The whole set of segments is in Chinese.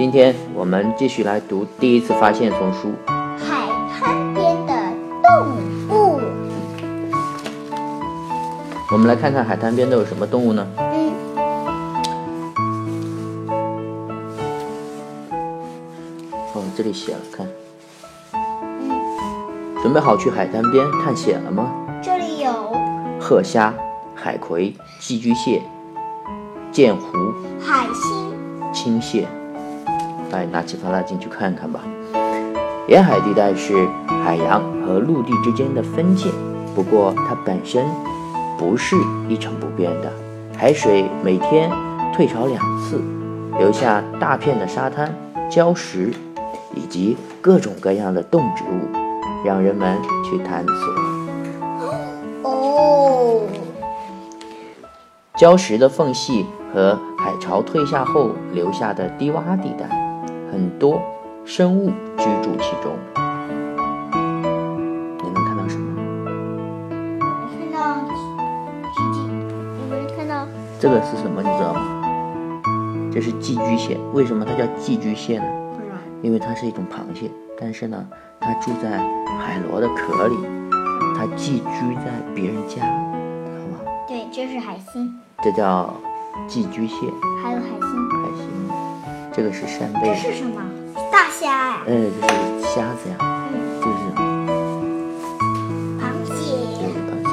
今天我们继续来读第一次发现丛书。海滩边的动物。我们来看看海滩边都有什么动物呢？嗯，哦，这里写了，看，嗯，准备好去海滩边探险了吗？这里有褐虾、海葵、寄居蟹、剑湖、海星、青蟹。哎，拿起放大镜去看看吧。沿海地带是海洋和陆地之间的分界，不过它本身不是一成不变的。海水每天退潮两次，留下大片的沙滩、礁石以及各种各样的动植物，让人们去探索。哦，礁石的缝隙和海潮退下后留下的低洼地带，很多生物居住其中。你能看到什么？看到寄居，有没有看到？这个是什么？你知道吗？这是寄居蟹。为什么它叫寄居蟹呢？不知道。因为它是一种螃蟹，但是呢，它住在海螺的壳里，它寄居在别人家，好吧？对，这是海星，这叫寄居蟹。还有海星。海星，这个是扇贝这。是什么？大虾呀、哎，这是虾子呀，嗯，就是螃这蟹。个螃蟹。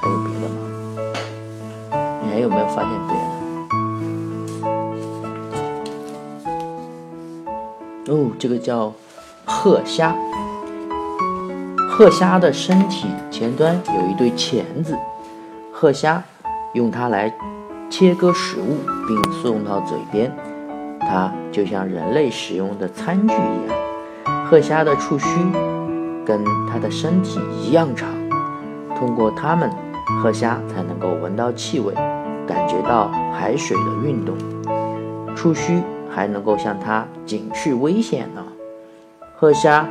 还有别的吗？你还有没有发现别的？哦，这个叫褐虾。褐虾的身体前端有一对钳子，褐虾用它来切割食物并送到嘴边，它就像人类使用的餐具一样。褐虾的触须跟它的身体一样长，通过它们，褐虾才能够闻到气味，感觉到海水的运动。触须还能够向它警示危险呢。褐虾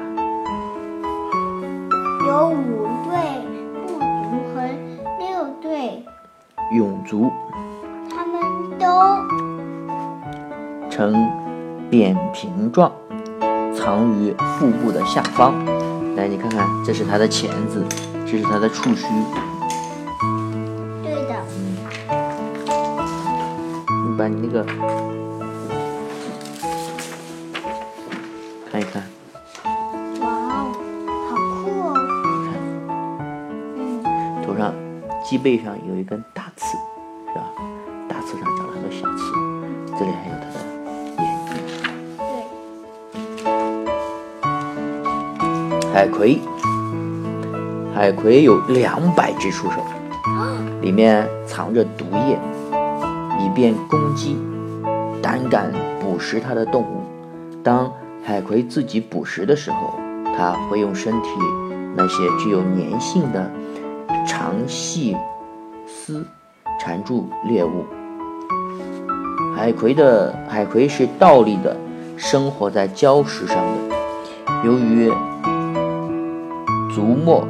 有五对不足和六对，蛹足它们都呈扁平状，藏于腹部的下方。来，你看看，这是它的钳子，这是它的触须。对的。你把你那个看一看，哇哦，好酷哦！嗯，头上脊背上有一根刺上长了很多小刺，这里还有它的眼睛。对，海葵，海葵有两百只触手，里面藏着毒液，以便攻击胆敢捕食它的动物。当海葵自己捕食的时候，它会用身体那些具有粘性的长细丝缠住猎物。海葵的海葵是倒立的，生活在礁石上的。由于足末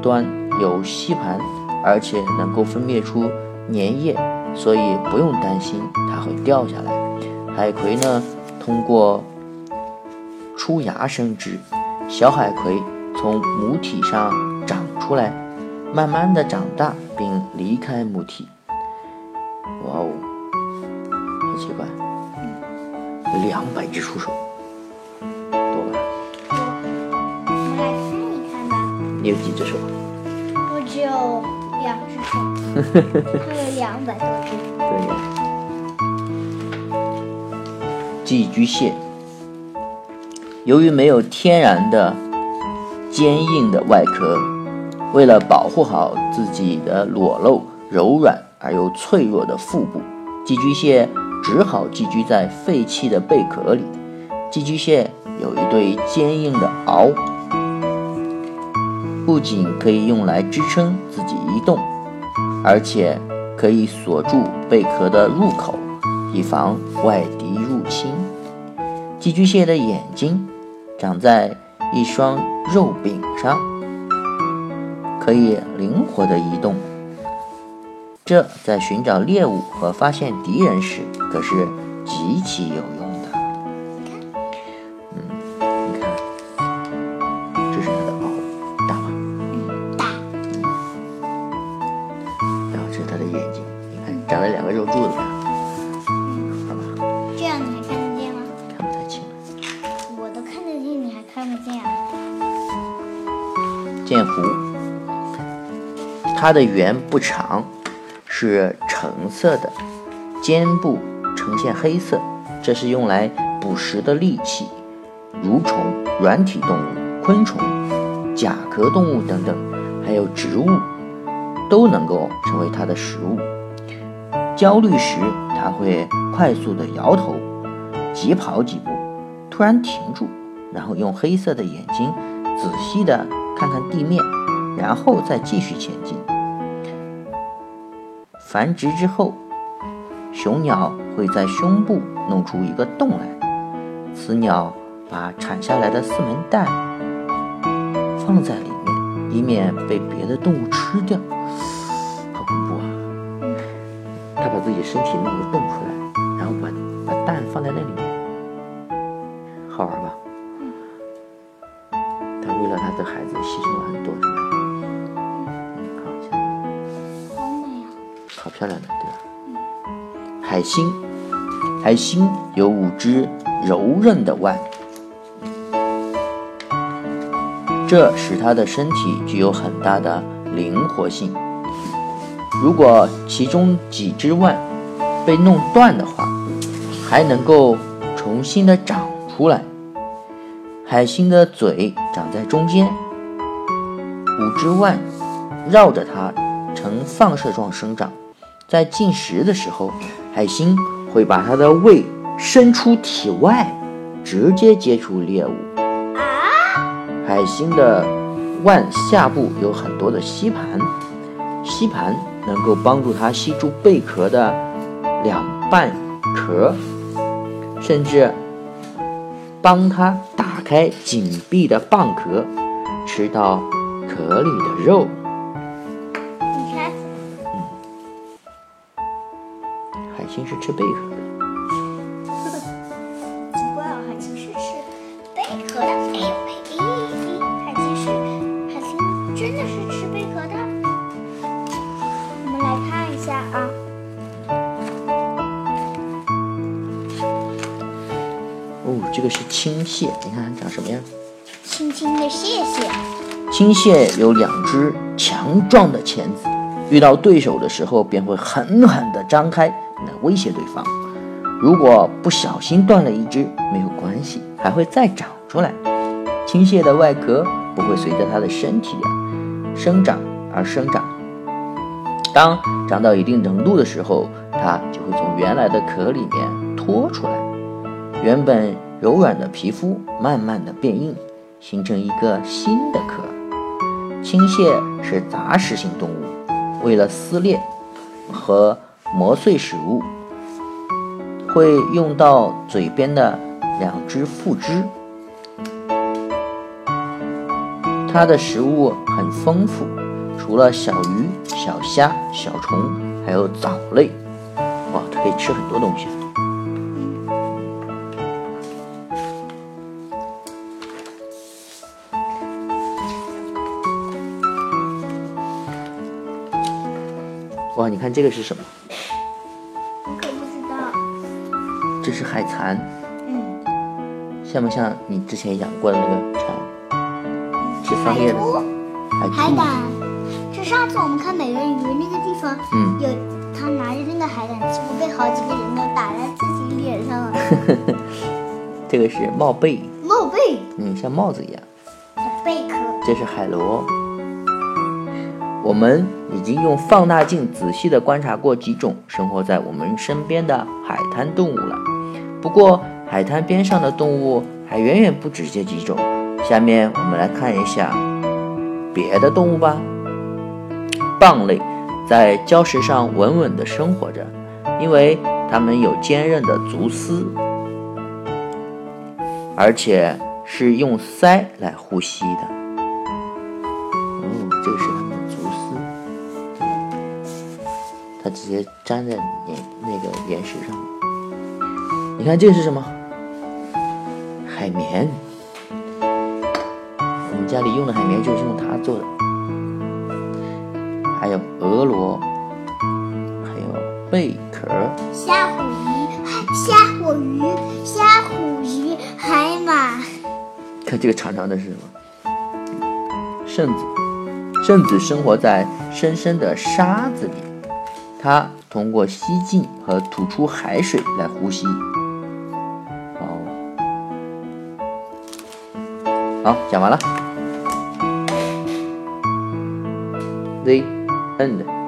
端有吸盘，而且能够分辨出粘液，所以不用担心它会掉下来。海葵呢，通过出芽生殖，小海葵从母体上长出来，慢慢的长大并离开母体。哇哦，两百只触手，多吧？我们来看一看吧。你有几只手？我只有两只手，它有两百多只。对呀。寄居蟹，由于没有天然的坚硬的外壳，为了保护好自己的裸露、柔软而又脆弱的腹部，寄居蟹只好寄居在废弃的贝壳里。寄居蟹有一对坚硬的螯，不仅可以用来支撑自己移动，而且可以锁住贝壳的入口，以防外敌入侵。寄居蟹的眼睛长在一双肉柄上，可以灵活地移动。这在寻找猎物和发现敌人时可是极其有用的。你看嗯你看这是它的袄大吗？嗯。大然后这是它的眼睛你看长了两个肉柱子这样你还看得见吗？看不太清我都看得见你还看不见啊？剑湖它的圆不长是橙色的，肩部呈现黑色，这是用来捕食的利器，蠕虫、软体动物、昆虫、甲壳动物等等，还有植物，都能够成为它的食物。焦虑时，它会快速的摇头，急跑几步，突然停住，然后用黑色的眼睛仔细的看看地面，然后再继续前进。繁殖之后，雄鸟会在胸部弄出一个洞来，雌鸟把产下来的四枚蛋放在里面，以免被别的动物吃掉。好恐怖啊！它把自己身体弄个洞出来，然后把把蛋放在那里面，好玩吧？它为了它的孩子牺牲了很多，好漂亮的，对吧？海星，海星有五只柔韧的腕，这使它的身体具有很大的灵活性。如果其中几只腕被弄断的话，还能够重新的长出来。海星的嘴长在中间，五只腕绕着它呈放射状生长。在进食的时候，海星会把它的胃伸出体外，直接接触猎物。海星的腕下部有很多的吸盘，吸盘能够帮助它吸住贝壳的两半壳，甚至帮它打开紧闭的蚌壳，吃到壳里的肉。海星是吃贝壳的。奇怪哦，海星是吃贝壳的。哎呦喂，海星是海星真的是吃贝壳的。我们来看一下啊，哦，这个是青蟹，你看长什么样？青青的蟹蟹。青蟹有两只强壮的钳子，遇到对手的时候便会狠狠地张开来威胁对方。如果不小心断了一只，没有关系，还会再长出来。青蟹的外壳不会随着它的身体的生长而生长。当长到一定程度的时候，它就会从原来的壳里面脱出来。原本柔软的皮肤慢慢的变硬，形成一个新的壳。青蟹是杂食性动物，为了撕裂和磨碎食物，会用到嘴边的两只腹肢。它的食物很丰富，除了小鱼、小虾、小虫，还有藻类。哇，它可以吃很多东西。哇，你看这个是什么？这是海蚕，嗯，像不像你之前养过的那个蚕？吃桑叶的海胆。这上次我们看美人鱼那个地方，嗯有他拿着那个海胆，结果被好几个人都打在自己脸上了。这个是帽贝，帽贝嗯，像帽子一样。贝壳。这是海螺。我们已经用放大镜仔细地观察过几种生活在我们身边的海滩动物了。不过，海滩边上的动物还远远不止这几种。下面我们来看一下别的动物吧。蚌类在礁石上稳稳地生活着，因为它们有坚韧的足丝，而且是用鳃来呼吸的。哦，这是它们的足丝，它直接粘在岩那个岩石上面。你看这是什么？海绵。我们家里用的海绵就是用它做的。还有鹅螺，贝壳。虾虎鱼，虾虎鱼，虾虎鱼，海马。看这个长长的是什么？圣子。圣子生活在深深的沙子里，它通过吸进和吐出海水来呼吸。好，讲完了。The end.